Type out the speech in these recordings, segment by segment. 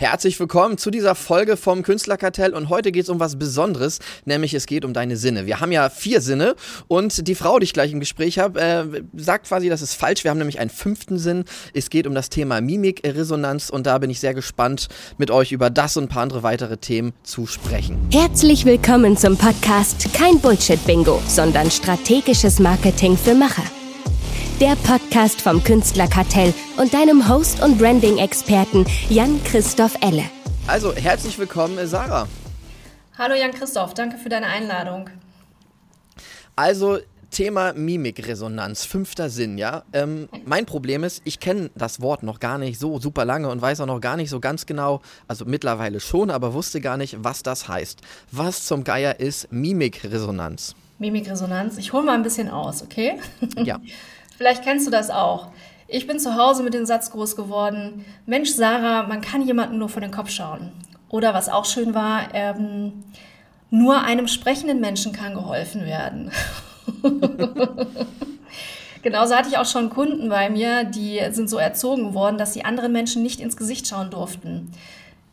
Herzlich willkommen zu dieser Folge vom Künstlerkartell und heute geht es um was Besonderes, nämlich es geht um deine Sinne. Wir haben ja vier Sinne und die Frau, die ich gleich im Gespräch habe, äh, sagt quasi, das ist falsch. Wir haben nämlich einen fünften Sinn. Es geht um das Thema Mimikresonanz und da bin ich sehr gespannt, mit euch über das und ein paar andere weitere Themen zu sprechen. Herzlich willkommen zum Podcast Kein Bullshit-Bingo, sondern strategisches Marketing für Macher der Podcast vom Künstlerkartell und deinem Host und Branding-Experten Jan-Christoph Elle. Also, herzlich willkommen, Sarah. Hallo Jan-Christoph, danke für deine Einladung. Also, Thema Mimikresonanz, fünfter Sinn, ja. Ähm, mein Problem ist, ich kenne das Wort noch gar nicht so super lange und weiß auch noch gar nicht so ganz genau, also mittlerweile schon, aber wusste gar nicht, was das heißt. Was zum Geier ist Mimikresonanz? Mimikresonanz, ich hole mal ein bisschen aus, okay? Ja. Vielleicht kennst du das auch. Ich bin zu Hause mit dem Satz groß geworden, Mensch Sarah, man kann jemanden nur vor den Kopf schauen. Oder was auch schön war, ähm, nur einem sprechenden Menschen kann geholfen werden. Genauso hatte ich auch schon Kunden bei mir, die sind so erzogen worden, dass sie anderen Menschen nicht ins Gesicht schauen durften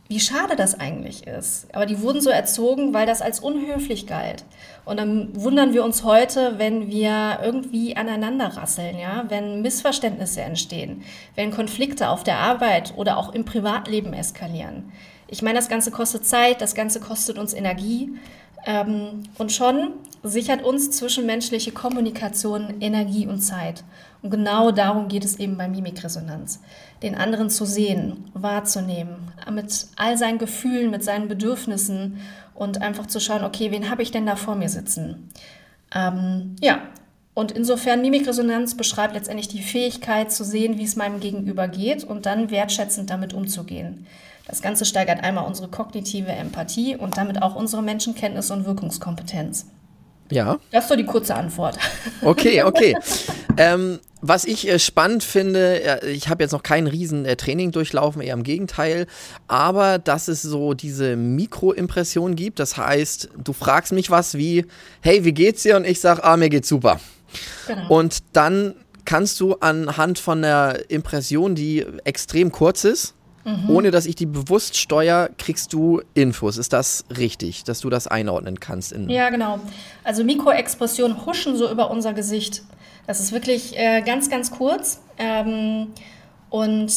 wie schade das eigentlich ist. Aber die wurden so erzogen, weil das als unhöflich galt. Und dann wundern wir uns heute, wenn wir irgendwie aneinander rasseln, ja, wenn Missverständnisse entstehen, wenn Konflikte auf der Arbeit oder auch im Privatleben eskalieren. Ich meine, das Ganze kostet Zeit, das Ganze kostet uns Energie. Ähm, und schon sichert uns zwischenmenschliche Kommunikation Energie und Zeit. Und genau darum geht es eben bei Mimikresonanz. Den anderen zu sehen, wahrzunehmen, mit all seinen Gefühlen, mit seinen Bedürfnissen und einfach zu schauen, okay, wen habe ich denn da vor mir sitzen? Ähm, ja, und insofern Mimikresonanz beschreibt letztendlich die Fähigkeit zu sehen, wie es meinem Gegenüber geht und dann wertschätzend damit umzugehen. Das Ganze steigert einmal unsere kognitive Empathie und damit auch unsere Menschenkenntnis und Wirkungskompetenz. Ja. Das ist so die kurze Antwort. Okay, okay. ähm, was ich äh, spannend finde, ich habe jetzt noch kein riesen äh, Training durchlaufen, eher im Gegenteil, aber dass es so diese Mikroimpression gibt, das heißt, du fragst mich was wie, hey, wie geht's dir? Und ich sage, ah, mir geht's super. Genau. Und dann kannst du anhand von der Impression, die extrem kurz ist, Mhm. Ohne dass ich die bewusst steuere, kriegst du Infos. Ist das richtig, dass du das einordnen kannst? ja, genau. Also Mikroexpressionen huschen so über unser Gesicht. Das ist wirklich äh, ganz, ganz kurz. Ähm, und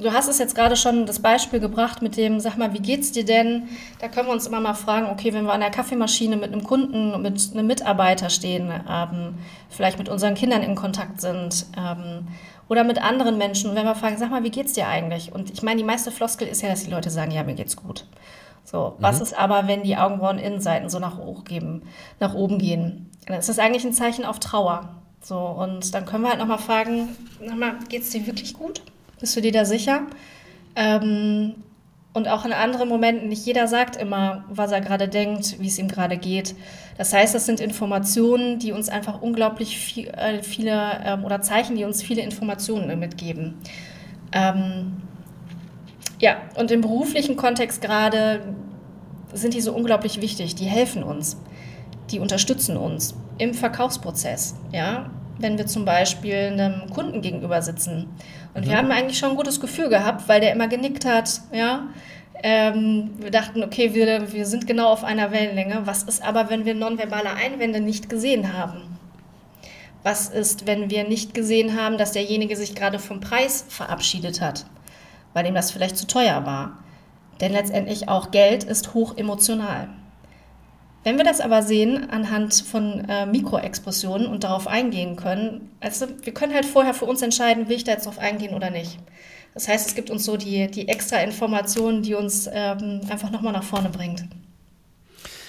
du hast es jetzt gerade schon das Beispiel gebracht mit dem, sag mal, wie geht's dir denn? Da können wir uns immer mal fragen, okay, wenn wir an der Kaffeemaschine mit einem Kunden, mit einem Mitarbeiter stehen, ähm, vielleicht mit unseren Kindern in Kontakt sind, ähm, oder mit anderen Menschen. Und wenn wir fragen, sag mal, wie geht's dir eigentlich? Und ich meine, die meiste Floskel ist ja, dass die Leute sagen, ja, mir geht's gut. So, mhm. was ist aber, wenn die Augenbrauen-Innenseiten so nach, hoch geben, nach oben gehen? Dann ist das eigentlich ein Zeichen auf Trauer. So, und dann können wir halt nochmal fragen, nochmal, geht's dir wirklich gut? Bist du dir da sicher? Ähm, und auch in anderen Momenten, nicht jeder sagt immer, was er gerade denkt, wie es ihm gerade geht. Das heißt, das sind Informationen, die uns einfach unglaublich viel, äh, viele ähm, oder Zeichen, die uns viele Informationen mitgeben. Ähm, ja, und im beruflichen Kontext gerade sind die so unglaublich wichtig. Die helfen uns, die unterstützen uns im Verkaufsprozess. Ja, wenn wir zum Beispiel einem Kunden gegenüber sitzen und mhm. wir haben eigentlich schon ein gutes Gefühl gehabt, weil der immer genickt hat, ja. Ähm, wir dachten, okay, wir, wir sind genau auf einer Wellenlänge. Was ist aber, wenn wir nonverbale Einwände nicht gesehen haben? Was ist, wenn wir nicht gesehen haben, dass derjenige sich gerade vom Preis verabschiedet hat, weil ihm das vielleicht zu teuer war? Denn letztendlich auch Geld ist hoch emotional. Wenn wir das aber sehen anhand von äh, Mikroexpressionen und darauf eingehen können, also wir können halt vorher für uns entscheiden, will ich da jetzt drauf eingehen oder nicht. Das heißt, es gibt uns so die, die extra Informationen, die uns ähm, einfach nochmal nach vorne bringt.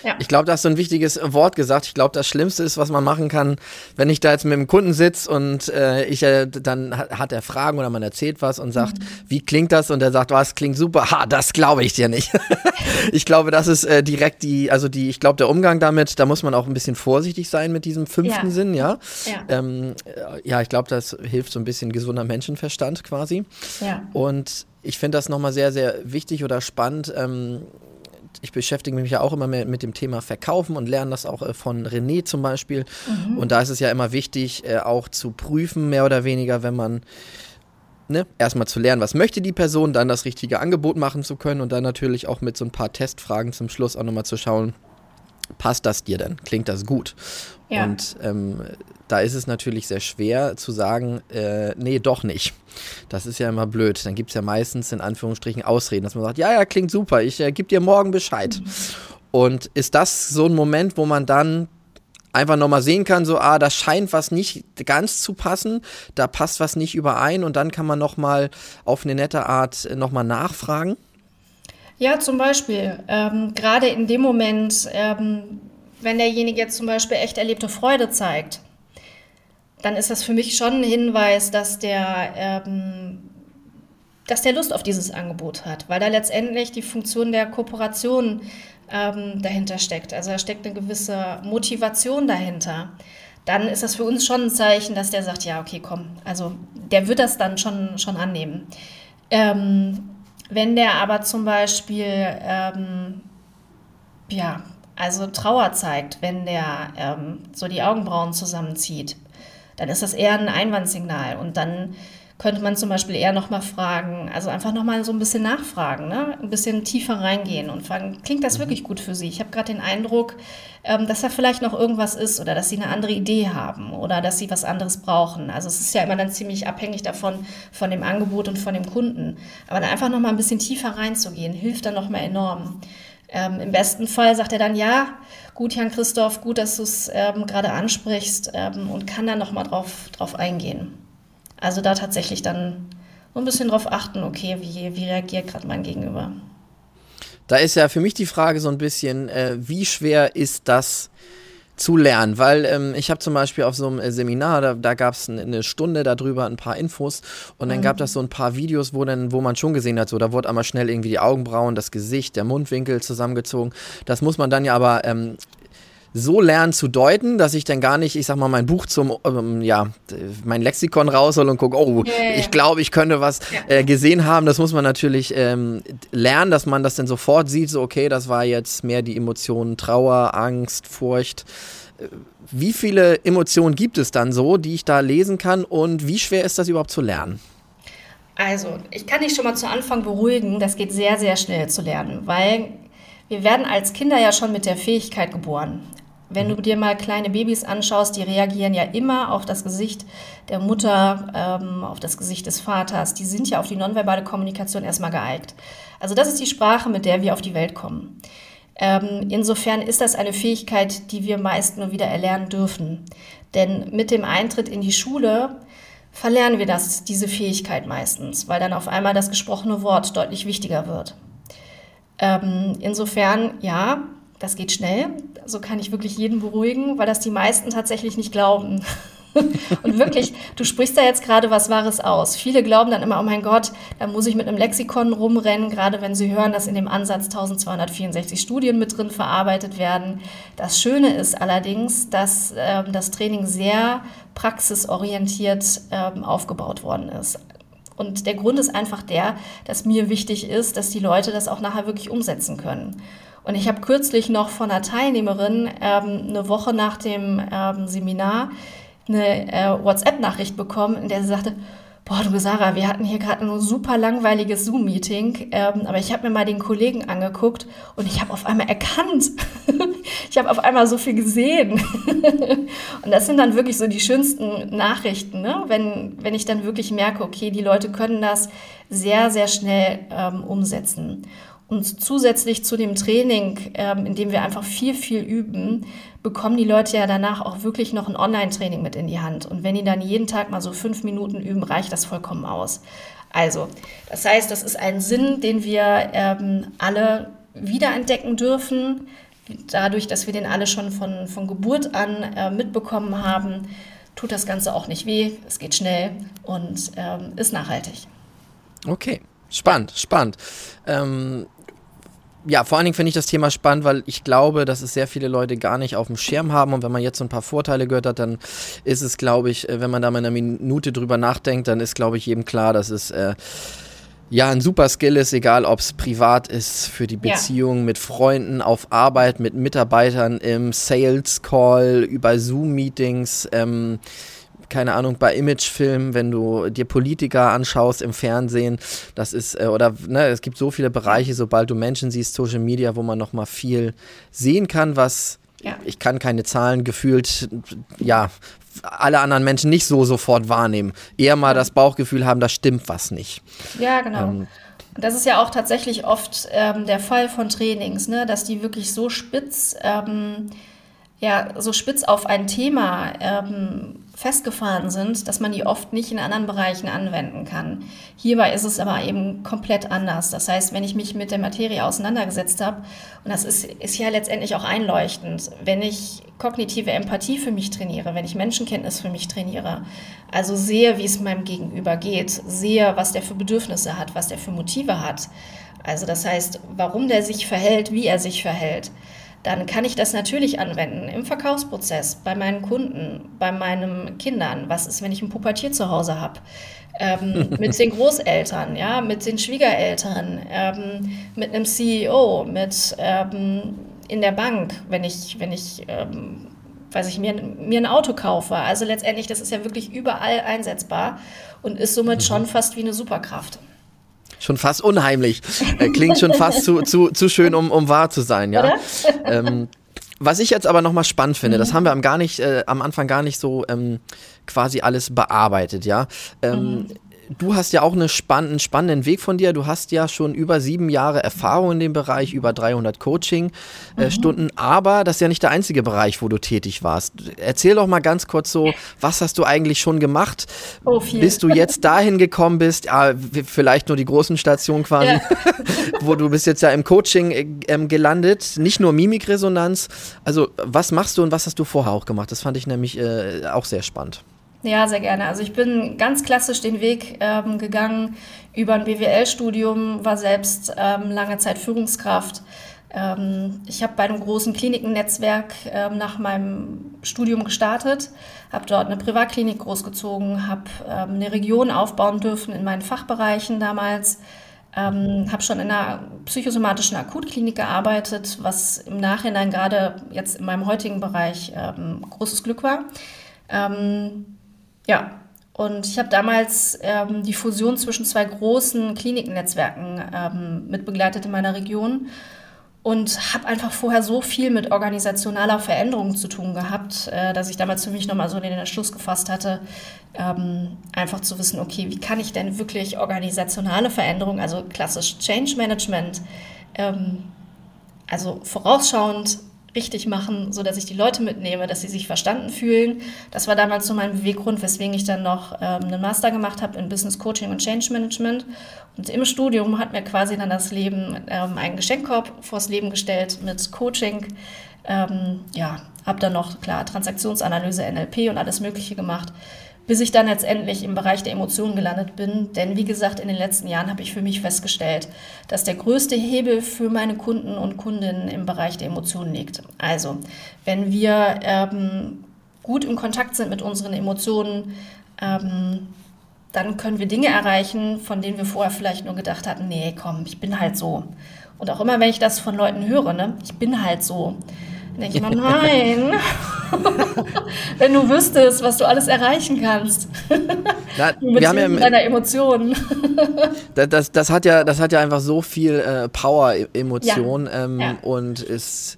Ja. Ich glaube, da hast du ein wichtiges Wort gesagt. Ich glaube, das Schlimmste ist, was man machen kann, wenn ich da jetzt mit dem Kunden sitze und äh, ich äh, dann hat er Fragen oder man erzählt was und sagt, mhm. wie klingt das? Und er sagt, was klingt super. Ha, das glaube ich dir nicht. ich glaube, das ist äh, direkt die, also die, ich glaube, der Umgang damit, da muss man auch ein bisschen vorsichtig sein mit diesem fünften ja. Sinn, ja. Ja, ähm, äh, ja ich glaube, das hilft so ein bisschen gesunder Menschenverstand quasi. Ja. Und ich finde das nochmal sehr, sehr wichtig oder spannend. Ähm, ich beschäftige mich ja auch immer mehr mit dem Thema Verkaufen und lerne das auch äh, von René zum Beispiel. Mhm. Und da ist es ja immer wichtig, äh, auch zu prüfen, mehr oder weniger, wenn man ne, erstmal zu lernen, was möchte die Person, dann das richtige Angebot machen zu können und dann natürlich auch mit so ein paar Testfragen zum Schluss auch nochmal zu schauen, passt das dir denn? Klingt das gut? Ja. Und ähm, da ist es natürlich sehr schwer zu sagen, äh, nee, doch nicht. Das ist ja immer blöd. Dann gibt es ja meistens in Anführungsstrichen Ausreden, dass man sagt, ja, ja, klingt super, ich äh, gebe dir morgen Bescheid. Mhm. Und ist das so ein Moment, wo man dann einfach nochmal sehen kann, so, ah, da scheint was nicht ganz zu passen, da passt was nicht überein und dann kann man nochmal auf eine nette Art nochmal nachfragen? Ja, zum Beispiel. Ähm, Gerade in dem Moment, ähm, wenn derjenige jetzt zum Beispiel echt erlebte Freude zeigt, dann ist das für mich schon ein Hinweis, dass der, ähm, dass der Lust auf dieses Angebot hat, weil da letztendlich die Funktion der Kooperation ähm, dahinter steckt. Also da steckt eine gewisse Motivation dahinter. Dann ist das für uns schon ein Zeichen, dass der sagt, ja, okay, komm, also der wird das dann schon, schon annehmen. Ähm, wenn der aber zum Beispiel, ähm, ja, also Trauer zeigt, wenn der ähm, so die Augenbrauen zusammenzieht, dann ist das eher ein Einwandsignal und dann könnte man zum Beispiel eher nochmal fragen, also einfach nochmal so ein bisschen nachfragen, ne? ein bisschen tiefer reingehen und fragen, klingt das mhm. wirklich gut für Sie? Ich habe gerade den Eindruck, ähm, dass da vielleicht noch irgendwas ist oder dass Sie eine andere Idee haben oder dass Sie was anderes brauchen. Also es ist ja immer dann ziemlich abhängig davon, von dem Angebot und von dem Kunden. Aber dann einfach nochmal ein bisschen tiefer reinzugehen, hilft dann nochmal enorm. Ähm, Im besten Fall sagt er dann, ja, gut, Jan Christoph, gut, dass du es ähm, gerade ansprichst ähm, und kann dann nochmal drauf, drauf eingehen. Also da tatsächlich dann so ein bisschen drauf achten, okay, wie, wie reagiert gerade mein Gegenüber. Da ist ja für mich die Frage so ein bisschen, äh, wie schwer ist das zu lernen? Weil ähm, ich habe zum Beispiel auf so einem äh, Seminar, da, da gab es eine Stunde darüber, ein paar Infos und dann mhm. gab das so ein paar Videos, wo dann, wo man schon gesehen hat, so da wurde einmal schnell irgendwie die Augenbrauen, das Gesicht, der Mundwinkel zusammengezogen. Das muss man dann ja aber ähm, so lernen zu deuten, dass ich dann gar nicht, ich sag mal, mein Buch zum, ähm, ja, mein Lexikon raushol und gucke, oh, ja. ich glaube, ich könnte was äh, gesehen haben. Das muss man natürlich ähm, lernen, dass man das dann sofort sieht, so, okay, das war jetzt mehr die Emotionen Trauer, Angst, Furcht. Äh, wie viele Emotionen gibt es dann so, die ich da lesen kann und wie schwer ist das überhaupt zu lernen? Also, ich kann dich schon mal zu Anfang beruhigen, das geht sehr, sehr schnell zu lernen, weil wir werden als Kinder ja schon mit der Fähigkeit geboren. Wenn du dir mal kleine Babys anschaust, die reagieren ja immer auf das Gesicht der Mutter, ähm, auf das Gesicht des Vaters. Die sind ja auf die nonverbale Kommunikation erstmal geeignet. Also das ist die Sprache, mit der wir auf die Welt kommen. Ähm, insofern ist das eine Fähigkeit, die wir meist nur wieder erlernen dürfen. Denn mit dem Eintritt in die Schule verlernen wir das, diese Fähigkeit meistens, weil dann auf einmal das gesprochene Wort deutlich wichtiger wird. Ähm, insofern, ja, das geht schnell. So kann ich wirklich jeden beruhigen, weil das die meisten tatsächlich nicht glauben. und wirklich, du sprichst da jetzt gerade was Wahres aus. Viele glauben dann immer, oh mein Gott, da muss ich mit einem Lexikon rumrennen, gerade wenn sie hören, dass in dem Ansatz 1264 Studien mit drin verarbeitet werden. Das Schöne ist allerdings, dass ähm, das Training sehr praxisorientiert ähm, aufgebaut worden ist. Und der Grund ist einfach der, dass mir wichtig ist, dass die Leute das auch nachher wirklich umsetzen können. Und ich habe kürzlich noch von einer Teilnehmerin ähm, eine Woche nach dem ähm, Seminar eine äh, WhatsApp-Nachricht bekommen, in der sie sagte, boah, du Sarah, wir hatten hier gerade ein super langweiliges Zoom-Meeting, ähm, aber ich habe mir mal den Kollegen angeguckt und ich habe auf einmal erkannt, ich habe auf einmal so viel gesehen. und das sind dann wirklich so die schönsten Nachrichten, ne? wenn, wenn ich dann wirklich merke, okay, die Leute können das sehr, sehr schnell ähm, umsetzen. Und zusätzlich zu dem Training, ähm, in dem wir einfach viel, viel üben, bekommen die Leute ja danach auch wirklich noch ein Online-Training mit in die Hand. Und wenn die dann jeden Tag mal so fünf Minuten üben, reicht das vollkommen aus. Also, das heißt, das ist ein Sinn, den wir ähm, alle wiederentdecken dürfen, dadurch, dass wir den alle schon von, von Geburt an äh, mitbekommen haben, tut das Ganze auch nicht weh, es geht schnell und ähm, ist nachhaltig. Okay, spannend, spannend. Ähm, ja, vor allen Dingen finde ich das Thema spannend, weil ich glaube, dass es sehr viele Leute gar nicht auf dem Schirm haben. Und wenn man jetzt so ein paar Vorteile gehört hat, dann ist es, glaube ich, äh, wenn man da mal eine Minute drüber nachdenkt, dann ist, glaube ich, jedem klar, dass es äh, ja ein super Skill ist, egal ob es privat ist, für die Beziehung ja. mit Freunden, auf Arbeit, mit Mitarbeitern im Sales Call, über Zoom-Meetings. Ähm, keine Ahnung, bei Imagefilmen, wenn du dir Politiker anschaust im Fernsehen, das ist, äh, oder ne, es gibt so viele Bereiche, sobald du Menschen siehst, Social Media, wo man nochmal viel sehen kann, was ja. ich kann keine Zahlen gefühlt, ja, alle anderen Menschen nicht so sofort wahrnehmen. Eher mal das Bauchgefühl haben, da stimmt was nicht. Ja, genau. Ähm, das ist ja auch tatsächlich oft ähm, der Fall von Trainings, ne? dass die wirklich so spitz, ähm, ja, so spitz auf ein Thema ähm, festgefahren sind, dass man die oft nicht in anderen Bereichen anwenden kann. Hierbei ist es aber eben komplett anders. Das heißt, wenn ich mich mit der Materie auseinandergesetzt habe, und das ist, ist ja letztendlich auch einleuchtend, wenn ich kognitive Empathie für mich trainiere, wenn ich Menschenkenntnis für mich trainiere, also sehe, wie es meinem Gegenüber geht, sehe, was der für Bedürfnisse hat, was der für Motive hat, also das heißt, warum der sich verhält, wie er sich verhält, dann kann ich das natürlich anwenden im Verkaufsprozess, bei meinen Kunden, bei meinen Kindern. Was ist, wenn ich ein Pubertier zu Hause habe? Ähm, mit den Großeltern, ja, mit den Schwiegereltern, ähm, mit einem CEO, mit ähm, in der Bank, wenn ich, wenn ich, ähm, weiß ich, mir, mir ein Auto kaufe. Also letztendlich, das ist ja wirklich überall einsetzbar und ist somit mhm. schon fast wie eine Superkraft schon fast unheimlich. Äh, klingt schon fast zu, zu, zu schön, um, um wahr zu sein, ja. Ähm, was ich jetzt aber nochmal spannend finde, mhm. das haben wir am, gar nicht, äh, am Anfang gar nicht so ähm, quasi alles bearbeitet, ja. Ähm, mhm du hast ja auch eine spann einen spannenden Weg von dir. Du hast ja schon über sieben Jahre Erfahrung in dem Bereich, über 300 Coaching-Stunden. Mhm. Aber das ist ja nicht der einzige Bereich, wo du tätig warst. Erzähl doch mal ganz kurz so, was hast du eigentlich schon gemacht? Oh, viel. Bis du jetzt dahin gekommen bist, ja, vielleicht nur die großen Stationen quasi, ja. wo du bist jetzt ja im Coaching äh, gelandet. Nicht nur Mimikresonanz. Also, was machst du und was hast du vorher auch gemacht? Das fand ich nämlich äh, auch sehr spannend. Ja, sehr gerne. Also ich bin ganz klassisch den Weg ähm, gegangen über ein BWL-Studium, war selbst ähm, lange Zeit Führungskraft. Ähm, ich habe bei einem großen Klinikennetzwerk ähm, nach meinem Studium gestartet, habe dort eine Privatklinik großgezogen, habe ähm, eine Region aufbauen dürfen in meinen Fachbereichen damals. Ähm, habe schon in einer psychosomatischen Akutklinik gearbeitet, was im Nachhinein gerade jetzt in meinem heutigen Bereich ähm, großes Glück war. Ähm, ja, und ich habe damals ähm, die Fusion zwischen zwei großen Kliniknetzwerken ähm, mit begleitet in meiner Region und habe einfach vorher so viel mit organisationaler Veränderung zu tun gehabt, äh, dass ich damals für mich nochmal so den Entschluss gefasst hatte, ähm, einfach zu wissen, okay, wie kann ich denn wirklich organisationale Veränderung, also klassisch Change Management, ähm, also vorausschauend richtig machen, so dass ich die Leute mitnehme, dass sie sich verstanden fühlen. Das war damals so mein Beweggrund, weswegen ich dann noch ähm, einen Master gemacht habe in Business Coaching und Change Management. Und im Studium hat mir quasi dann das Leben ähm, einen Geschenkkorb vors Leben gestellt mit Coaching. Ähm, ja, habe dann noch klar Transaktionsanalyse, NLP und alles Mögliche gemacht bis ich dann letztendlich im Bereich der Emotionen gelandet bin. Denn wie gesagt, in den letzten Jahren habe ich für mich festgestellt, dass der größte Hebel für meine Kunden und Kundinnen im Bereich der Emotionen liegt. Also, wenn wir ähm, gut im Kontakt sind mit unseren Emotionen, ähm, dann können wir Dinge erreichen, von denen wir vorher vielleicht nur gedacht hatten, nee, komm, ich bin halt so. Und auch immer, wenn ich das von Leuten höre, ne, ich bin halt so denke ich mal, nein. Wenn du wüsstest, was du alles erreichen kannst. Na, mit ja deiner Emotionen. das, das, das, hat ja, das hat ja einfach so viel äh, Power, e-, Emotion ja. Ähm, ja. und ist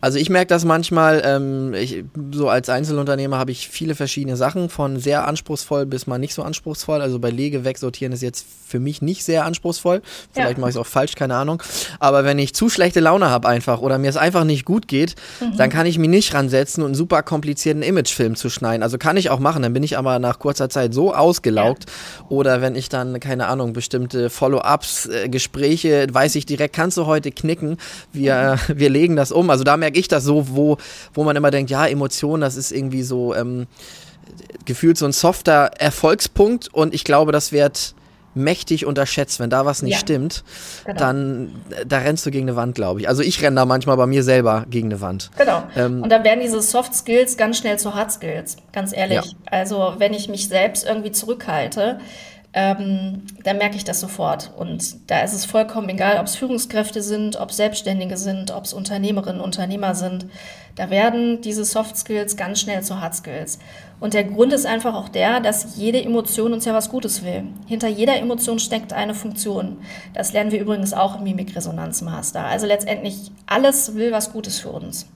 also ich merke das manchmal, ähm, ich, so als Einzelunternehmer habe ich viele verschiedene Sachen, von sehr anspruchsvoll bis mal nicht so anspruchsvoll. Also bei Lege wegsortieren ist jetzt für mich nicht sehr anspruchsvoll. Vielleicht ja. mache ich es auch falsch, keine Ahnung. Aber wenn ich zu schlechte Laune habe einfach oder mir es einfach nicht gut geht, mhm. dann kann ich mich nicht ransetzen und einen super komplizierten Imagefilm zu schneiden. Also kann ich auch machen, dann bin ich aber nach kurzer Zeit so ausgelaugt. Ja. Oder wenn ich dann, keine Ahnung, bestimmte Follow-ups, äh, Gespräche, weiß ich direkt, kannst du heute knicken. Wir, mhm. wir legen das um. Also da merke ich das so, wo, wo man immer denkt, ja, Emotionen, das ist irgendwie so ähm, gefühlt so ein softer Erfolgspunkt und ich glaube, das wird mächtig unterschätzt. Wenn da was nicht ja, stimmt, genau. dann da rennst du gegen eine Wand, glaube ich. Also ich renne da manchmal bei mir selber gegen eine Wand. Genau. Ähm, und dann werden diese Soft Skills ganz schnell zu Hard Skills, ganz ehrlich. Ja. Also wenn ich mich selbst irgendwie zurückhalte, ähm, dann merke ich das sofort. Und da ist es vollkommen egal, ob es Führungskräfte sind, ob es Selbstständige sind, ob es Unternehmerinnen, Unternehmer sind. Da werden diese Soft Skills ganz schnell zu Hard Skills. Und der Grund ist einfach auch der, dass jede Emotion uns ja was Gutes will. Hinter jeder Emotion steckt eine Funktion. Das lernen wir übrigens auch im Mimikresonanzmaster. Also letztendlich alles will was Gutes für uns.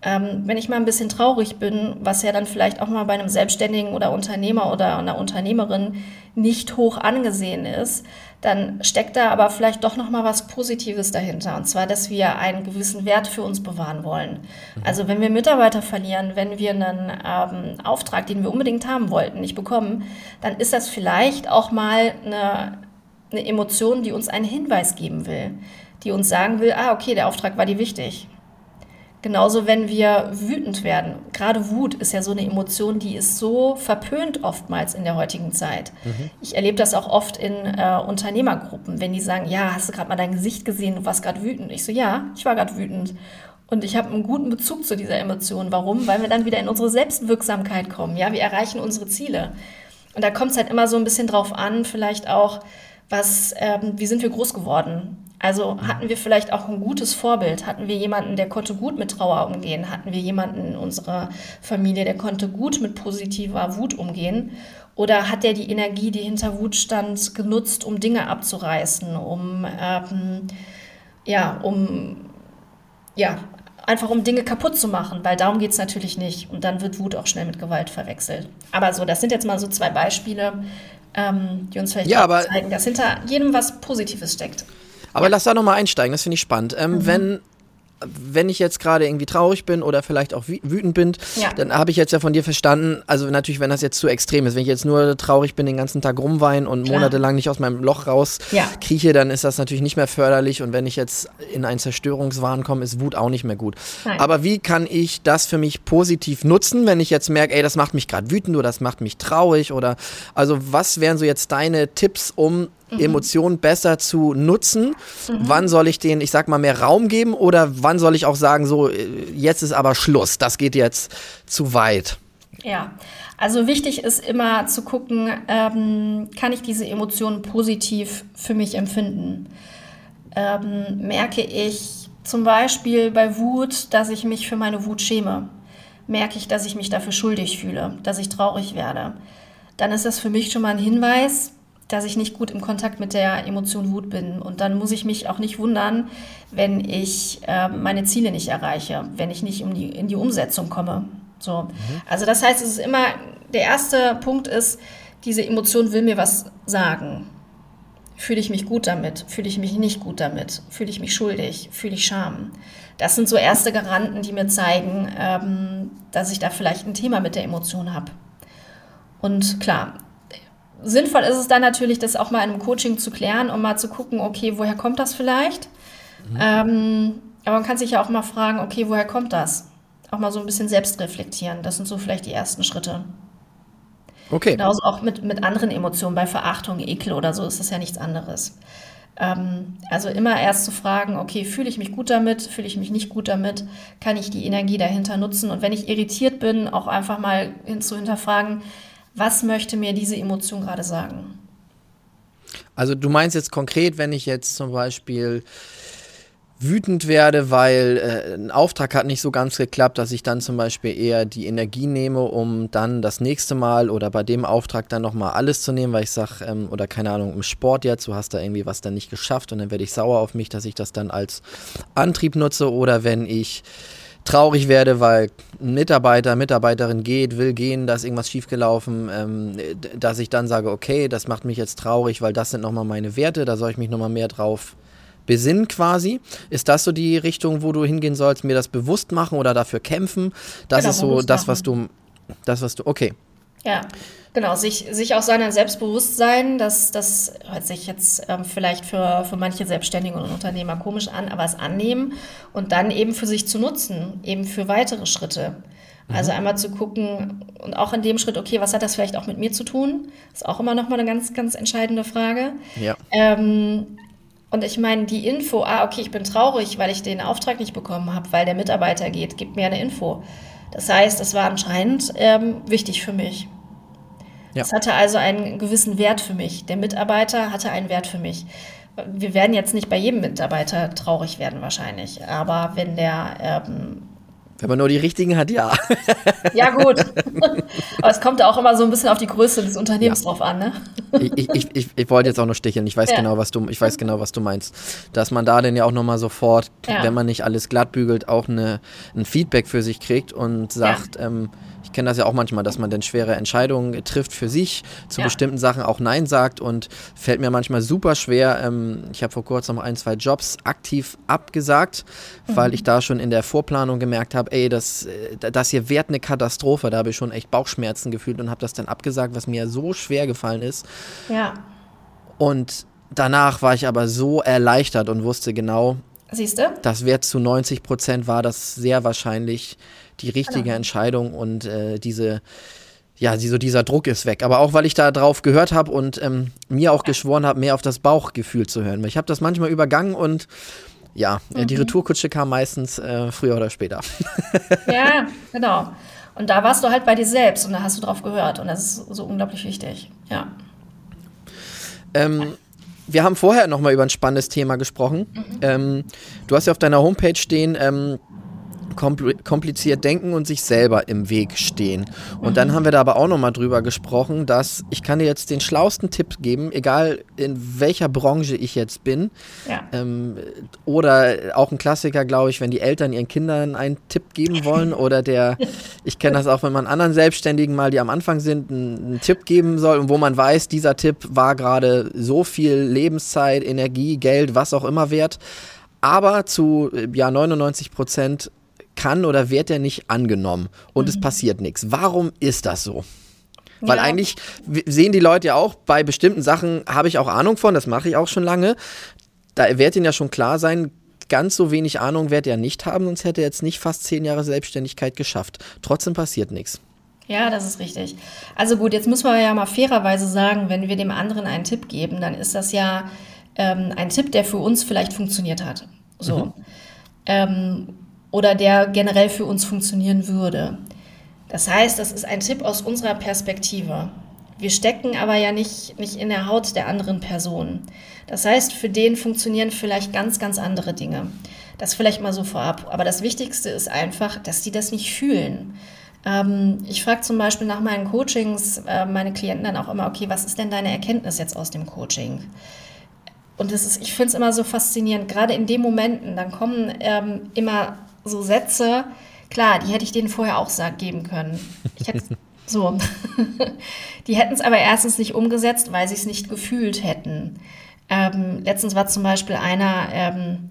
Ähm, wenn ich mal ein bisschen traurig bin, was ja dann vielleicht auch mal bei einem Selbstständigen oder Unternehmer oder einer Unternehmerin nicht hoch angesehen ist, dann steckt da aber vielleicht doch noch mal was Positives dahinter. Und zwar, dass wir einen gewissen Wert für uns bewahren wollen. Mhm. Also wenn wir Mitarbeiter verlieren, wenn wir einen ähm, Auftrag, den wir unbedingt haben wollten, nicht bekommen, dann ist das vielleicht auch mal eine, eine Emotion, die uns einen Hinweis geben will, die uns sagen will, ah, okay, der Auftrag war dir wichtig Genauso, wenn wir wütend werden. Gerade Wut ist ja so eine Emotion, die ist so verpönt oftmals in der heutigen Zeit. Mhm. Ich erlebe das auch oft in äh, Unternehmergruppen, wenn die sagen, ja, hast du gerade mal dein Gesicht gesehen, du warst gerade wütend. Ich so, ja, ich war gerade wütend. Und ich habe einen guten Bezug zu dieser Emotion. Warum? Weil wir dann wieder in unsere Selbstwirksamkeit kommen. Ja, wir erreichen unsere Ziele. Und da kommt es halt immer so ein bisschen drauf an, vielleicht auch, was, ähm, wie sind wir groß geworden? Also hatten wir vielleicht auch ein gutes Vorbild? Hatten wir jemanden, der konnte gut mit Trauer umgehen? Hatten wir jemanden in unserer Familie, der konnte gut mit positiver Wut umgehen? Oder hat der die Energie, die hinter Wut stand, genutzt, um Dinge abzureißen, um, ähm, ja, um, ja, einfach um Dinge kaputt zu machen, weil darum geht es natürlich nicht. Und dann wird Wut auch schnell mit Gewalt verwechselt. Aber so, das sind jetzt mal so zwei Beispiele, ähm, die uns vielleicht ja, zeigen, dass hinter jedem was Positives steckt. Aber ja. lass da nochmal einsteigen, das finde ich spannend. Ähm, mhm. Wenn wenn ich jetzt gerade irgendwie traurig bin oder vielleicht auch wütend bin, ja. dann habe ich jetzt ja von dir verstanden, also natürlich, wenn das jetzt zu extrem ist, wenn ich jetzt nur traurig bin, den ganzen Tag rumweinen und Klar. monatelang nicht aus meinem Loch raus ja. krieche, dann ist das natürlich nicht mehr förderlich und wenn ich jetzt in einen Zerstörungswahn komme, ist Wut auch nicht mehr gut. Nein. Aber wie kann ich das für mich positiv nutzen, wenn ich jetzt merke, ey, das macht mich gerade wütend oder das macht mich traurig oder also was wären so jetzt deine Tipps, um mhm. Emotionen besser zu nutzen. Mhm. Wann soll ich denen, ich sag mal, mehr Raum geben oder wann soll ich auch sagen, so, äh, jetzt ist aber Schluss, das geht jetzt zu weit? Ja, also wichtig ist immer zu gucken, ähm, kann ich diese Emotionen positiv für mich empfinden? Ähm, merke ich zum Beispiel bei Wut, dass ich mich für meine Wut schäme? Merke ich, dass ich mich dafür schuldig fühle, dass ich traurig werde? Dann ist das für mich schon mal ein Hinweis, dass ich nicht gut im Kontakt mit der Emotion Wut bin. Und dann muss ich mich auch nicht wundern, wenn ich äh, meine Ziele nicht erreiche, wenn ich nicht um die, in die Umsetzung komme. So. Mhm. Also das heißt, es ist immer, der erste Punkt ist, diese Emotion will mir was sagen. Fühle ich mich gut damit? Fühle ich mich nicht gut damit? Fühle ich mich schuldig? Fühle ich Scham? Das sind so erste Garanten, die mir zeigen, ähm, dass ich da vielleicht ein Thema mit der Emotion habe. Und klar, sinnvoll ist es dann natürlich, das auch mal in einem Coaching zu klären, um mal zu gucken, okay, woher kommt das vielleicht? Mhm. Ähm, aber man kann sich ja auch mal fragen, okay, woher kommt das? Auch mal so ein bisschen selbst reflektieren. Das sind so vielleicht die ersten Schritte. Okay. Genauso auch mit, mit anderen Emotionen, bei Verachtung, Ekel oder so ist das ja nichts anderes. Ähm, also immer erst zu fragen, okay, fühle ich mich gut damit, fühle ich mich nicht gut damit, kann ich die Energie dahinter nutzen? Und wenn ich irritiert bin, auch einfach mal hin zu hinterfragen, was möchte mir diese Emotion gerade sagen? Also du meinst jetzt konkret, wenn ich jetzt zum Beispiel wütend werde, weil äh, ein Auftrag hat nicht so ganz geklappt, dass ich dann zum Beispiel eher die Energie nehme, um dann das nächste Mal oder bei dem Auftrag dann nochmal alles zu nehmen, weil ich sage, ähm, oder keine Ahnung, im Sport jetzt, du hast da irgendwie was dann nicht geschafft und dann werde ich sauer auf mich, dass ich das dann als Antrieb nutze oder wenn ich traurig werde, weil ein Mitarbeiter, Mitarbeiterin geht, will gehen, da ist irgendwas schiefgelaufen, ähm, dass ich dann sage, okay, das macht mich jetzt traurig, weil das sind nochmal meine Werte, da soll ich mich nochmal mehr drauf besinnen quasi. Ist das so die Richtung, wo du hingehen sollst, mir das bewusst machen oder dafür kämpfen? Das genau, ist so das, was du, das, was du, okay. Ja, genau, sich, sich auch seiner Selbstbewusstsein, das, das hört sich jetzt ähm, vielleicht für, für manche Selbstständige und Unternehmer komisch an, aber es annehmen und dann eben für sich zu nutzen, eben für weitere Schritte. Also mhm. einmal zu gucken und auch in dem Schritt, okay, was hat das vielleicht auch mit mir zu tun? Ist auch immer nochmal eine ganz, ganz entscheidende Frage. Ja. Ähm, und ich meine, die Info, ah, okay, ich bin traurig, weil ich den Auftrag nicht bekommen habe, weil der Mitarbeiter geht, gibt mir eine Info. Das heißt, es war anscheinend ähm, wichtig für mich. Ja. Es hatte also einen gewissen Wert für mich. Der Mitarbeiter hatte einen Wert für mich. Wir werden jetzt nicht bei jedem Mitarbeiter traurig werden wahrscheinlich, aber wenn der ähm, wenn man nur die richtigen hat, ja. Ja, gut. Aber es kommt auch immer so ein bisschen auf die Größe des Unternehmens ja. drauf an, ne? Ich, ich, ich, ich wollte jetzt auch noch sticheln. Ich weiß ja. genau, was du, ich weiß genau, was du meinst. Dass man da denn ja auch nochmal sofort, ja. wenn man nicht alles glatt bügelt, auch eine, ein Feedback für sich kriegt und sagt, ähm, ich kenne das ja auch manchmal, dass man dann schwere Entscheidungen trifft für sich, zu ja. bestimmten Sachen auch Nein sagt und fällt mir manchmal super schwer. Ähm, ich habe vor kurzem noch ein, zwei Jobs aktiv abgesagt, mhm. weil ich da schon in der Vorplanung gemerkt habe, ey, das, äh, das hier wird eine Katastrophe. Da habe ich schon echt Bauchschmerzen gefühlt und habe das dann abgesagt, was mir so schwer gefallen ist. Ja. Und danach war ich aber so erleichtert und wusste genau, Siehst du? Das wird zu 90 Prozent war das sehr wahrscheinlich die richtige genau. Entscheidung und äh, diese ja, so dieser Druck ist weg. Aber auch, weil ich da drauf gehört habe und ähm, mir auch geschworen habe, mehr auf das Bauchgefühl zu hören. Ich habe das manchmal übergangen und ja, mhm. die Retourkutsche kam meistens äh, früher oder später. Ja, genau. Und da warst du halt bei dir selbst und da hast du drauf gehört. Und das ist so unglaublich wichtig. Ja. Ähm, wir haben vorher noch mal über ein spannendes Thema gesprochen. Mhm. Ähm, du hast ja auf deiner Homepage stehen, ähm, kompliziert denken und sich selber im Weg stehen. Und dann haben wir da aber auch nochmal drüber gesprochen, dass ich kann dir jetzt den schlausten Tipp geben, egal in welcher Branche ich jetzt bin. Ja. Ähm, oder auch ein Klassiker, glaube ich, wenn die Eltern ihren Kindern einen Tipp geben wollen oder der, ich kenne das auch, wenn man anderen Selbstständigen mal, die am Anfang sind, einen, einen Tipp geben soll und wo man weiß, dieser Tipp war gerade so viel Lebenszeit, Energie, Geld, was auch immer wert aber zu ja 99 Prozent kann oder wird er nicht angenommen und mhm. es passiert nichts. Warum ist das so? Weil ja. eigentlich sehen die Leute ja auch, bei bestimmten Sachen habe ich auch Ahnung von, das mache ich auch schon lange. Da wird ihnen ja schon klar sein, ganz so wenig Ahnung wird er nicht haben, sonst hätte er jetzt nicht fast zehn Jahre Selbstständigkeit geschafft. Trotzdem passiert nichts. Ja, das ist richtig. Also gut, jetzt müssen wir ja mal fairerweise sagen, wenn wir dem anderen einen Tipp geben, dann ist das ja ähm, ein Tipp, der für uns vielleicht funktioniert hat. So. Mhm. Ähm, oder der generell für uns funktionieren würde. Das heißt, das ist ein Tipp aus unserer Perspektive. Wir stecken aber ja nicht, nicht in der Haut der anderen Person. Das heißt, für den funktionieren vielleicht ganz, ganz andere Dinge. Das vielleicht mal so vorab. Aber das Wichtigste ist einfach, dass die das nicht fühlen. Ähm, ich frage zum Beispiel nach meinen Coachings äh, meine Klienten dann auch immer, okay, was ist denn deine Erkenntnis jetzt aus dem Coaching? Und das ist, ich finde es immer so faszinierend, gerade in den Momenten, dann kommen ähm, immer so Sätze, klar, die hätte ich denen vorher auch geben können. Ich hätte so. die hätten es aber erstens nicht umgesetzt, weil sie es nicht gefühlt hätten. Ähm, letztens war zum Beispiel einer, ähm,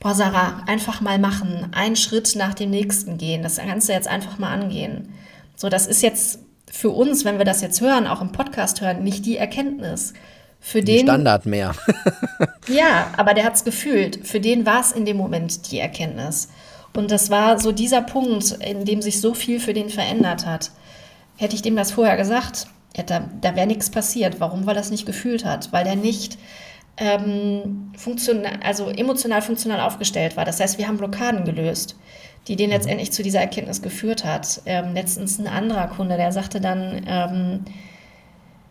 boah, Sarah, einfach mal machen, einen Schritt nach dem nächsten gehen. Das kannst du jetzt einfach mal angehen. So, das ist jetzt für uns, wenn wir das jetzt hören, auch im Podcast hören, nicht die Erkenntnis. Für den Standard mehr. ja, aber der hat es gefühlt. Für den war es in dem Moment die Erkenntnis. Und das war so dieser Punkt, in dem sich so viel für den verändert hat. Hätte ich dem das vorher gesagt, hätte, da wäre nichts passiert. Warum? Weil er das nicht gefühlt hat, weil er nicht ähm, funktional, also emotional funktional aufgestellt war. Das heißt, wir haben Blockaden gelöst, die den mhm. letztendlich zu dieser Erkenntnis geführt hat. Ähm, letztens ein anderer Kunde, der sagte dann, ähm,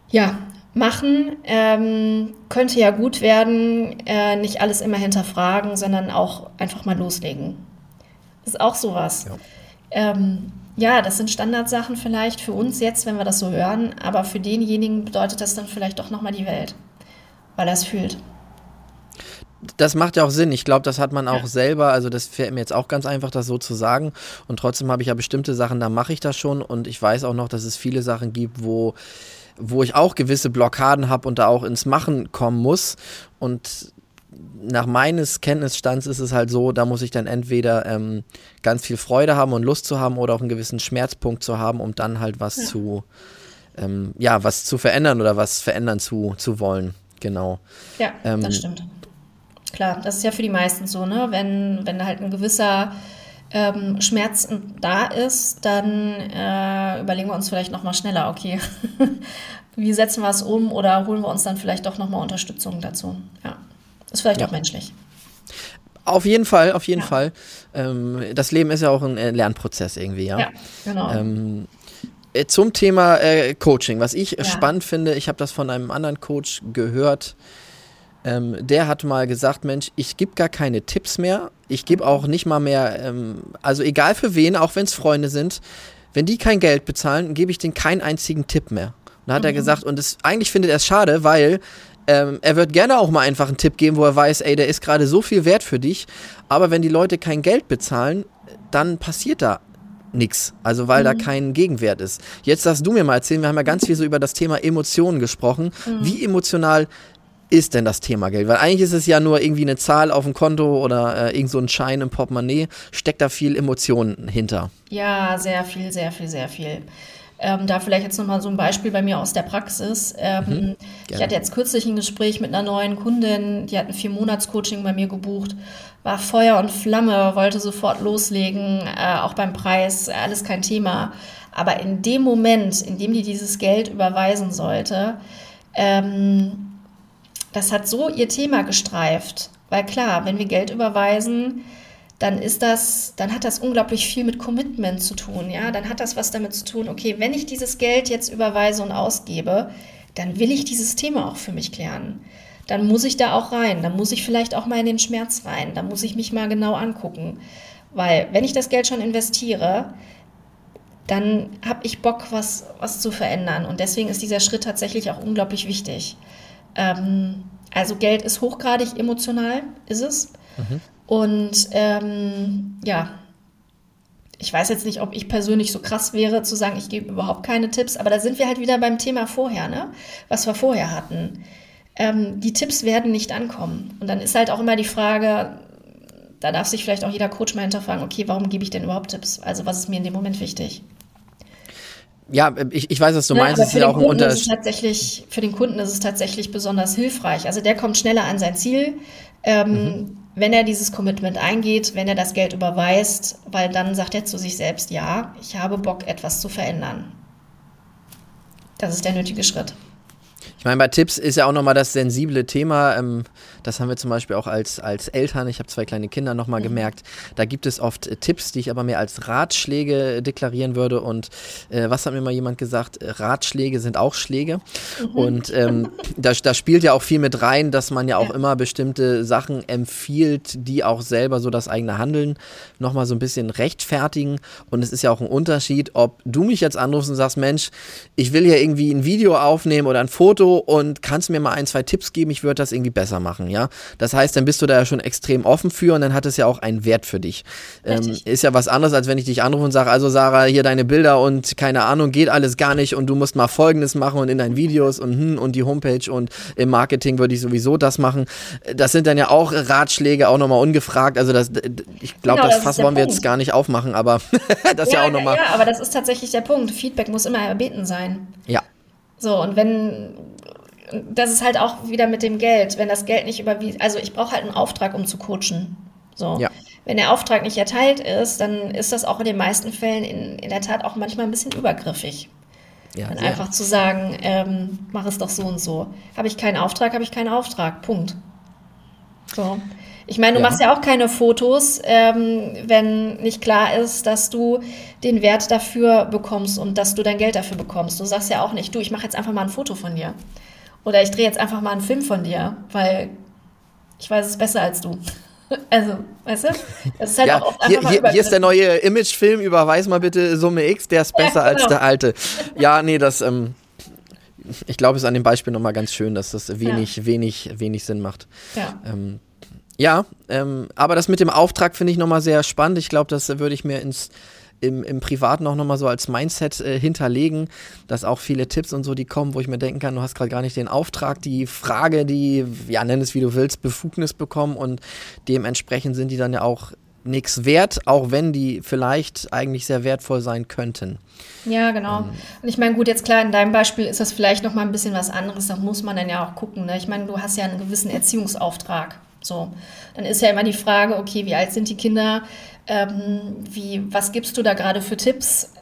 ja, machen ähm, könnte ja gut werden, äh, nicht alles immer hinterfragen, sondern auch einfach mal loslegen. Das ist auch sowas. Ja. Ähm, ja, das sind Standardsachen vielleicht für uns jetzt, wenn wir das so hören, aber für denjenigen bedeutet das dann vielleicht doch nochmal die Welt, weil er es fühlt. Das macht ja auch Sinn. Ich glaube, das hat man auch ja. selber. Also, das fällt mir jetzt auch ganz einfach, das so zu sagen. Und trotzdem habe ich ja bestimmte Sachen, da mache ich das schon. Und ich weiß auch noch, dass es viele Sachen gibt, wo, wo ich auch gewisse Blockaden habe und da auch ins Machen kommen muss. Und nach meines Kenntnisstands ist es halt so, da muss ich dann entweder ähm, ganz viel Freude haben und Lust zu haben oder auch einen gewissen Schmerzpunkt zu haben, um dann halt was ja. zu, ähm, ja, was zu verändern oder was verändern zu, zu wollen. Genau. Ja, ähm, das stimmt. Klar, das ist ja für die meisten so, ne? Wenn, wenn halt ein gewisser ähm, Schmerz da ist, dann äh, überlegen wir uns vielleicht nochmal schneller, okay, wie setzen wir es um oder holen wir uns dann vielleicht doch nochmal Unterstützung dazu. Ja. Ist vielleicht ja. auch menschlich. Auf jeden Fall, auf jeden ja. Fall. Ähm, das Leben ist ja auch ein äh, Lernprozess irgendwie, ja. Ja, genau. Ähm, Äh, zum Thema äh, Coaching, was ich ja. spannend finde, ich habe das von einem anderen Coach gehört. Ähm, der hat mal gesagt, Mensch, ich gebe gar keine Tipps mehr. Ich gebe auch nicht mal mehr, ähm, also egal für wen, auch wenn es Freunde sind, wenn die kein Geld bezahlen, gebe ich denen keinen einzigen Tipp mehr. Und dann hat mhm. er gesagt, und das, eigentlich findet er es schade, weil ähm, er wird gerne auch mal einfach einen Tipp geben, wo er weiß, ey, der ist gerade so viel wert für dich. Aber wenn die Leute kein Geld bezahlen, dann passiert da nichts. Also weil mhm. da kein Gegenwert ist. Jetzt darfst du mir mal erzählen, wir haben ja ganz viel so über das Thema Emotionen gesprochen. Mhm. Wie emotional ist denn das Thema Geld? Weil eigentlich ist es ja nur irgendwie eine Zahl auf dem Konto oder äh, irgend so ein Schein im Portemonnaie. Steckt da viel Emotionen hinter? Ja, sehr viel, sehr viel, sehr viel. Ähm, da vielleicht jetzt nochmal so ein Beispiel bei mir aus der Praxis. Ähm, mhm, ich hatte jetzt kürzlich ein Gespräch mit einer neuen Kundin, die hat ein Vier-Monats-Coaching bei mir gebucht, war Feuer und Flamme, wollte sofort loslegen, äh, auch beim Preis, alles kein Thema. Aber in dem Moment, in dem die dieses Geld überweisen sollte, ähm, das hat so ihr Thema gestreift. Weil klar, wenn wir Geld überweisen, dann ist das, dann hat das unglaublich viel mit Commitment zu tun, ja. Dann hat das was damit zu tun, okay, wenn ich dieses Geld jetzt überweise und ausgebe, dann will ich dieses Thema auch für mich klären. Dann muss ich da auch rein, dann muss ich vielleicht auch mal in den Schmerz rein, dann muss ich mich mal genau angucken. Weil wenn ich das Geld schon investiere, dann habe ich Bock, was, was zu verändern. Und deswegen ist dieser Schritt tatsächlich auch unglaublich wichtig. Ähm, also Geld ist hochgradig emotional, ist es. Mhm. Und ähm, ja, ich weiß jetzt nicht, ob ich persönlich so krass wäre, zu sagen, ich gebe überhaupt keine Tipps, aber da sind wir halt wieder beim Thema vorher, ne? was wir vorher hatten. Ähm, die Tipps werden nicht ankommen. Und dann ist halt auch immer die Frage, da darf sich vielleicht auch jeder Coach mal hinterfragen, okay, warum gebe ich denn überhaupt Tipps? Also was ist mir in dem Moment wichtig? Ja, ich, ich weiß, was du ja, meinst. Für, ist den auch Kunden ist es tatsächlich, für den Kunden ist es tatsächlich besonders hilfreich. Also der kommt schneller an sein Ziel. Ähm, mhm wenn er dieses Commitment eingeht, wenn er das Geld überweist, weil dann sagt er zu sich selbst, ja, ich habe Bock, etwas zu verändern. Das ist der nötige Schritt. Ich meine, bei Tipps ist ja auch nochmal das sensible Thema. Ähm, das haben wir zum Beispiel auch als, als Eltern, ich habe zwei kleine Kinder nochmal mhm. gemerkt. Da gibt es oft äh, Tipps, die ich aber mehr als Ratschläge deklarieren würde. Und äh, was hat mir mal jemand gesagt? Ratschläge sind auch Schläge. Mhm. Und ähm, da, da spielt ja auch viel mit rein, dass man ja auch ja. immer bestimmte Sachen empfiehlt, die auch selber so das eigene Handeln nochmal so ein bisschen rechtfertigen. Und es ist ja auch ein Unterschied, ob du mich jetzt anrufst und sagst, Mensch, ich will hier irgendwie ein Video aufnehmen oder ein Foto und kannst mir mal ein, zwei Tipps geben, ich würde das irgendwie besser machen, ja. Das heißt, dann bist du da ja schon extrem offen für und dann hat es ja auch einen Wert für dich. Ähm, ist ja was anderes, als wenn ich dich anrufe und sage, also Sarah, hier deine Bilder und keine Ahnung, geht alles gar nicht und du musst mal Folgendes machen und in deinen Videos und hm, und die Homepage und im Marketing würde ich sowieso das machen. Das sind dann ja auch Ratschläge, auch nochmal ungefragt. Also das, ich glaube, genau, das, das Fass wollen wir jetzt gar nicht aufmachen, aber das ja, ja auch nochmal. Ja, aber das ist tatsächlich der Punkt. Feedback muss immer erbeten sein. Ja. So, und wenn, das ist halt auch wieder mit dem Geld, wenn das Geld nicht überwiesen, also ich brauche halt einen Auftrag, um zu coachen. So. Ja. Wenn der Auftrag nicht erteilt ist, dann ist das auch in den meisten Fällen in, in der Tat auch manchmal ein bisschen übergriffig. Ja, dann einfach zu sagen, ähm, mach es doch so und so. Habe ich keinen Auftrag, habe ich keinen Auftrag. Punkt. So. Ich meine, du ja. machst ja auch keine Fotos, ähm, wenn nicht klar ist, dass du den Wert dafür bekommst und dass du dein Geld dafür bekommst. Du sagst ja auch nicht, du, ich mache jetzt einfach mal ein Foto von dir. Oder ich drehe jetzt einfach mal einen Film von dir, weil ich weiß es besser als du. Also, weißt du? Das ist halt ja, auch hier, hier, hier, ist der neue Imagefilm, überweis mal bitte Summe X, der ist besser ja, genau. als der alte. Ja, nee, das, ähm, ich glaube, es ist an dem Beispiel nochmal ganz schön, dass das wenig, ja. wenig, wenig Sinn macht. Ja. Ähm, ja, ähm, aber das mit dem Auftrag finde ich nochmal sehr spannend. Ich glaube, das würde ich mir ins, im, im Privaten auch nochmal so als Mindset äh, hinterlegen, dass auch viele Tipps und so, die kommen, wo ich mir denken kann, du hast gerade gar nicht den Auftrag, die Frage, die, ja, nenn es wie du willst, Befugnis bekommen und dementsprechend sind die dann ja auch nichts wert, auch wenn die vielleicht eigentlich sehr wertvoll sein könnten. Ja, genau. Ähm. Und ich meine, gut, jetzt klar, in deinem Beispiel ist das vielleicht noch mal ein bisschen was anderes, da muss man dann ja auch gucken. Ne? Ich meine, du hast ja einen gewissen Erziehungsauftrag. So, dann ist ja immer die Frage, okay, wie alt sind die Kinder? Ähm, wie, was gibst du da gerade für Tipps?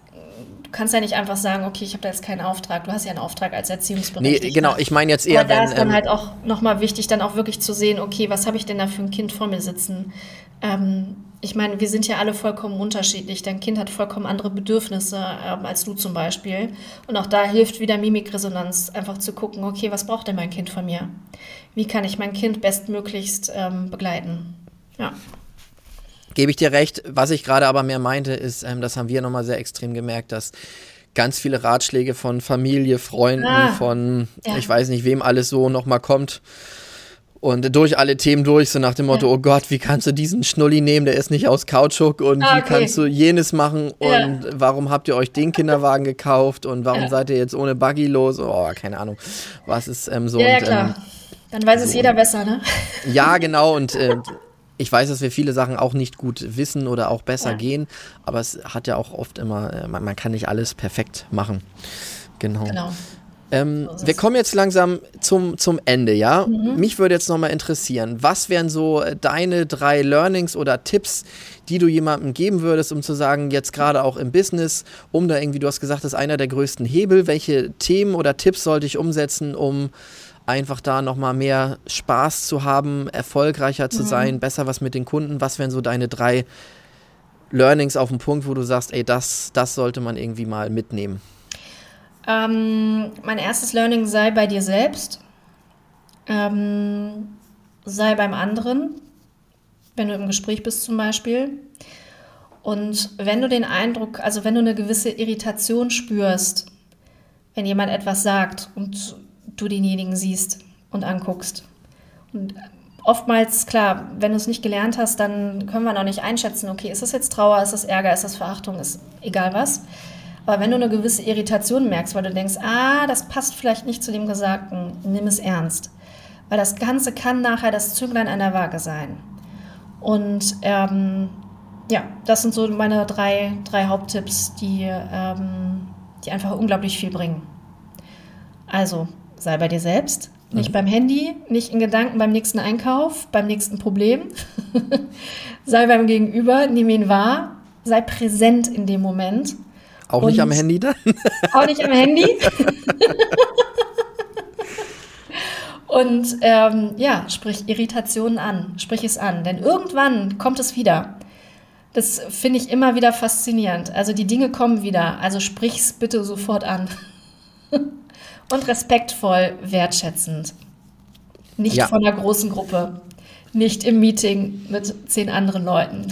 Du kannst ja nicht einfach sagen, okay, ich habe da jetzt keinen Auftrag. Du hast ja einen Auftrag als Erziehungsberechtigter. Nee, genau, ich meine jetzt eher, Aber da wenn, ist dann ähm, halt auch nochmal wichtig, dann auch wirklich zu sehen, okay, was habe ich denn da für ein Kind vor mir sitzen? Ähm, ich meine, wir sind ja alle vollkommen unterschiedlich. Dein Kind hat vollkommen andere Bedürfnisse ähm, als du zum Beispiel. Und auch da hilft wieder Mimikresonanz, einfach zu gucken, okay, was braucht denn mein Kind von mir? Wie kann ich mein Kind bestmöglichst ähm, begleiten? Ja. Gebe ich dir recht. Was ich gerade aber mehr meinte, ist, ähm, das haben wir nochmal sehr extrem gemerkt, dass ganz viele Ratschläge von Familie, Freunden, ah, von ja. ich weiß nicht wem alles so nochmal kommt und durch alle Themen durch, so nach dem Motto, ja. oh Gott, wie kannst du diesen Schnulli nehmen, der ist nicht aus Kautschuk und ah, okay. wie kannst du jenes machen und ja. warum habt ihr euch den Kinderwagen gekauft und warum ja. seid ihr jetzt ohne Buggy los? Oh, keine Ahnung, was ist ähm, so. Ja, ja klar. Ähm, Dann weiß so. es jeder besser, ne? Ja, genau und äh, ich weiß, dass wir viele Sachen auch nicht gut wissen oder auch besser gehen, aber es hat ja auch oft immer, äh, man, man, kann nicht alles perfekt machen. Genau. genau. Ähm, wir kommen jetzt langsam zum, zum Ende, ja? Mhm. Mich würde jetzt nochmal interessieren, was wären so äh, deine drei Learnings oder Tipps, die du jemandem geben würdest, um zu sagen, jetzt gerade auch im Business, um da irgendwie, du hast gesagt, das ist einer der größten Hebel. Welche Themen oder Tipps sollte ich umsetzen, um einfach da nochmal mehr Spaß zu haben, erfolgreicher zu mhm. sein, besser was mit den Kunden? Was wären so deine drei Learnings auf dem Punkt, wo du sagst, ey, das, das sollte man irgendwie mal mitnehmen? Ähm, mein erstes Learning sei bei dir selbst, ähm, sei beim anderen, wenn du im Gespräch bist zum Beispiel. Und wenn du den Eindruck, also wenn du eine gewisse Irritation spürst, wenn jemand etwas sagt und du denjenigen siehst und anguckst. Und oftmals, klar, wenn du es nicht gelernt hast, dann können wir noch nicht einschätzen, okay, ist das jetzt Trauer, ist das Ärger, ist das Verachtung, ist egal was. Aber wenn du eine gewisse Irritation merkst, weil du denkst, ah, das passt vielleicht nicht zu dem Gesagten, nimm es ernst. Weil das Ganze kann nachher das Zünglein einer Waage sein. Und ähm, ja, das sind so meine drei, drei Haupttipps, die, ähm, die einfach unglaublich viel bringen. Also, sei bei dir selbst, nicht mhm. beim Handy, nicht in Gedanken beim nächsten Einkauf, beim nächsten Problem. sei beim Gegenüber, nimm ihn wahr, sei präsent in dem Moment auch nicht am Handy dann? Auch nicht am Handy. Und ähm, ja, sprich Irritationen an, sprich es an, denn irgendwann kommt es wieder. Das finde ich immer wieder faszinierend. Also die Dinge kommen wieder, also sprich es bitte sofort an. Und respektvoll, wertschätzend. Nicht ja. von einer großen Gruppe, nicht im Meeting mit zehn anderen Leuten.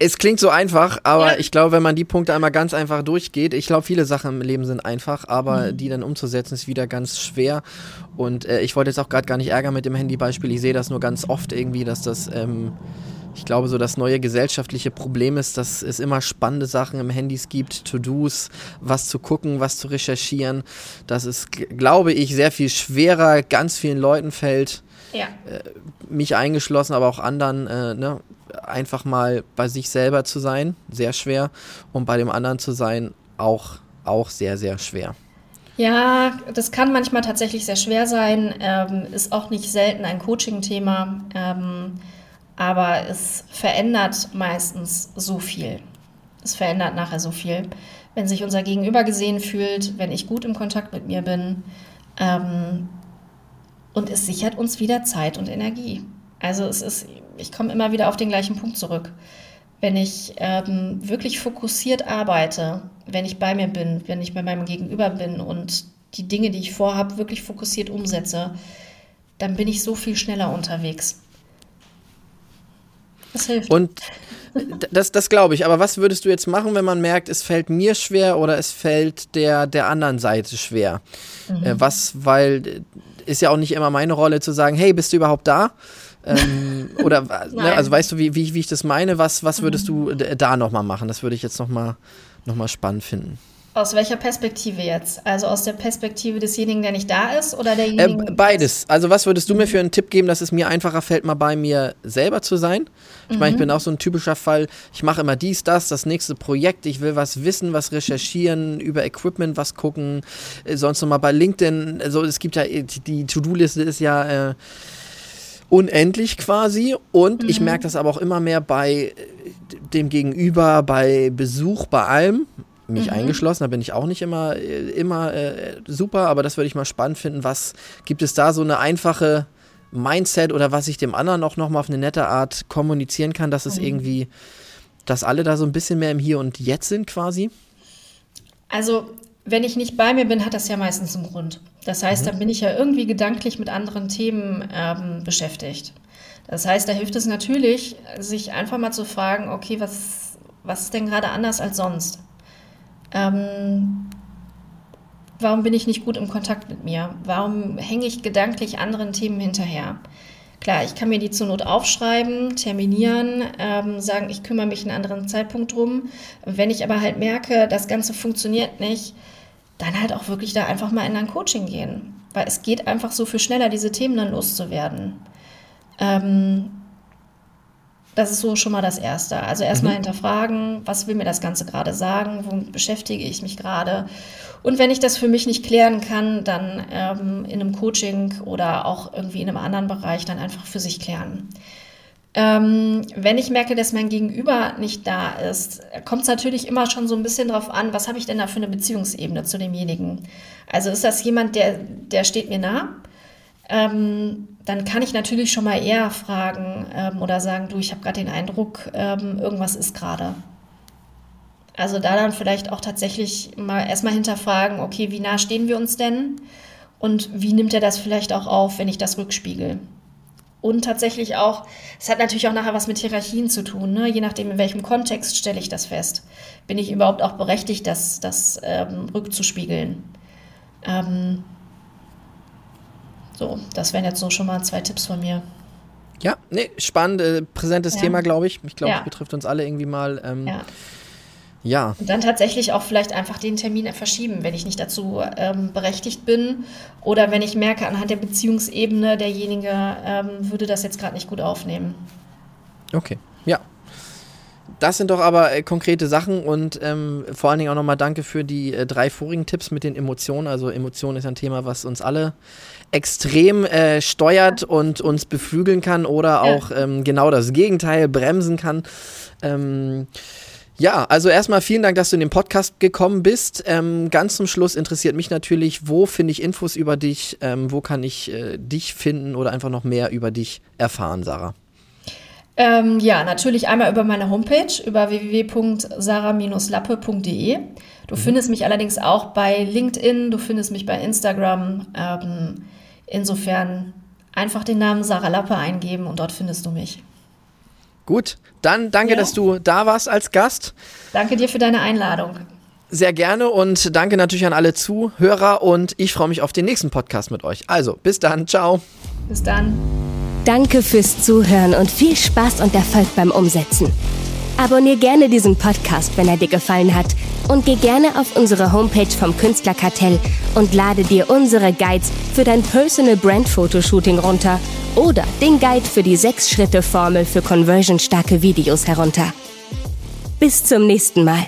Es klingt so einfach, aber ja. ich glaube, wenn man die Punkte einmal ganz einfach durchgeht, ich glaube, viele Sachen im Leben sind einfach, aber mhm. die dann umzusetzen ist wieder ganz schwer. Und äh, ich wollte jetzt auch gerade gar nicht ärgern mit dem Handybeispiel. Ich sehe das nur ganz oft irgendwie, dass das, ähm, ich glaube, so das neue gesellschaftliche Problem ist, dass es immer spannende Sachen im Handys gibt, To-Dos, was zu gucken, was zu recherchieren. Dass es, glaube ich, sehr viel schwerer ganz vielen Leuten fällt. Ja. Äh, mich eingeschlossen, aber auch anderen, äh, ne, einfach mal bei sich selber zu sein, sehr schwer. Und bei dem anderen zu sein, auch, auch sehr, sehr schwer. Ja, das kann manchmal tatsächlich sehr schwer sein, ähm, ist auch nicht selten ein Coaching-Thema, ähm, aber es verändert meistens so viel. Es verändert nachher so viel. Wenn sich unser Gegenüber gesehen fühlt, wenn ich gut im Kontakt mit mir bin ähm, und es sichert uns wieder Zeit und Energie. Also es ist, ich komme immer wieder auf den gleichen Punkt zurück. Wenn ich ähm, wirklich fokussiert arbeite, wenn ich bei mir bin, wenn ich bei meinem Gegenüber bin und die Dinge, die ich vorhabe, wirklich fokussiert umsetze, dann bin ich so viel schneller unterwegs. Das hilft. Und das, das glaube ich. Aber was würdest du jetzt machen, wenn man merkt, es fällt mir schwer oder es fällt der, der anderen Seite schwer? Mhm. Äh, was, weil ist ja auch nicht immer meine Rolle zu sagen, hey, bist du überhaupt da? Ähm, oder, ne, also weißt du, wie, wie, wie ich das meine? Was, was würdest du da nochmal machen? Das würde ich jetzt nochmal noch mal spannend finden. Aus welcher Perspektive jetzt? Also aus der Perspektive desjenigen, der nicht da ist oder derjenigen? Äh, beides. Also was würdest du mir für einen Tipp geben, dass es mir einfacher fällt, mal bei mir selber zu sein? Ich mhm. meine, ich bin auch so ein typischer Fall. Ich mache immer dies, das, das nächste Projekt. Ich will was wissen, was recherchieren, über Equipment was gucken. Äh, sonst noch mal bei LinkedIn. Also es gibt ja, die To-Do-Liste ist ja... Äh, unendlich quasi. Und mhm. ich merke das aber auch immer mehr bei dem Gegenüber, bei Besuch, bei allem. Mich mhm. eingeschlossen, da bin ich auch nicht immer, immer äh, super, aber das würde ich mal spannend finden. Was gibt es da so eine einfache Mindset oder was ich dem anderen auch nochmal auf eine nette Art kommunizieren kann, dass es mhm. irgendwie, dass alle da so ein bisschen mehr im Hier und Jetzt sind quasi? Also, wenn ich nicht bei mir bin, hat das ja meistens einen Grund. Das heißt, mhm. dann bin ich ja irgendwie gedanklich mit anderen Themen ähm, beschäftigt. Das heißt, da hilft es natürlich, sich einfach mal zu fragen, okay, was, was ist denn gerade anders als sonst? Ähm, warum bin ich nicht gut im Kontakt mit mir? Warum hänge ich gedanklich anderen Themen hinterher? Klar, ich kann mir die zur Not aufschreiben, terminieren, ähm, sagen, ich kümmere mich einen anderen Zeitpunkt drum. Wenn ich aber halt merke, das Ganze funktioniert nicht, dann halt auch wirklich da einfach mal in ein Coaching gehen. Weil es geht einfach so viel schneller, diese Themen dann loszuwerden. Ähm, das ist so schon mal das Erste. Also erstmal mhm. hinterfragen, was will mir das Ganze gerade sagen, womit beschäftige ich mich gerade. Und wenn ich das für mich nicht klären kann, dann ähm, in einem Coaching oder auch irgendwie in einem anderen Bereich dann einfach für sich klären. Ähm, wenn ich merke, dass mein Gegenüber nicht da ist, kommt es natürlich immer schon so ein bisschen drauf an, was habe ich denn da für eine Beziehungsebene zu demjenigen. Also ist das jemand, der, der steht mir nah? Ähm, dann kann ich natürlich schon mal eher fragen ähm, oder sagen, du, ich habe gerade den Eindruck, ähm, irgendwas ist gerade. Also da dann vielleicht auch tatsächlich mal erstmal hinterfragen, okay, wie nah stehen wir uns denn? Und wie nimmt er das vielleicht auch auf, wenn ich das rückspiegel? Und tatsächlich auch, es hat natürlich auch nachher was mit Hierarchien zu tun, ne? je nachdem, in welchem Kontext stelle ich das fest. Bin ich überhaupt auch berechtigt, das, das ähm, rückzuspiegeln? Ähm, so, das wären jetzt so schon mal zwei Tipps von mir. Ja, nee, spannend, äh, präsentes ja. Thema, glaube ich. Ich glaube, ja. es betrifft uns alle irgendwie mal. Ähm, ja. Ja. Und dann tatsächlich auch vielleicht einfach den Termin verschieben, wenn ich nicht dazu ähm, berechtigt bin oder wenn ich merke, anhand der Beziehungsebene, derjenige ähm, würde das jetzt gerade nicht gut aufnehmen. Okay, ja. Das sind doch aber äh, konkrete Sachen und ähm, vor allen Dingen auch nochmal danke für die äh, drei vorigen Tipps mit den Emotionen. Also Emotionen ist ein Thema, was uns alle extrem äh, steuert und uns beflügeln kann oder auch ähm, genau das Gegenteil bremsen kann. Ähm, ja, also erstmal vielen Dank, dass du in den Podcast gekommen bist. Ähm, ganz zum Schluss interessiert mich natürlich, wo finde ich Infos über dich, ähm, wo kann ich äh, dich finden oder einfach noch mehr über dich erfahren, Sarah? Ähm, ja, natürlich einmal über meine Homepage, über www.sarah-lappe.de. Du mhm. findest mich allerdings auch bei LinkedIn, du findest mich bei Instagram. Ähm, insofern einfach den Namen Sarah Lappe eingeben und dort findest du mich. Gut, dann danke, ja. dass du da warst als Gast. Danke dir für deine Einladung. Sehr gerne und danke natürlich an alle Zuhörer und ich freue mich auf den nächsten Podcast mit euch. Also, bis dann, ciao. Bis dann. Danke fürs Zuhören und viel Spaß und Erfolg beim Umsetzen. Abonnier gerne diesen Podcast, wenn er dir gefallen hat und geh gerne auf unsere Homepage vom Künstlerkartell und lade dir unsere Guides für dein Personal Brand Fotoshooting runter oder den Guide für die 6-Schritte-Formel für conversionstarke Videos herunter. Bis zum nächsten Mal.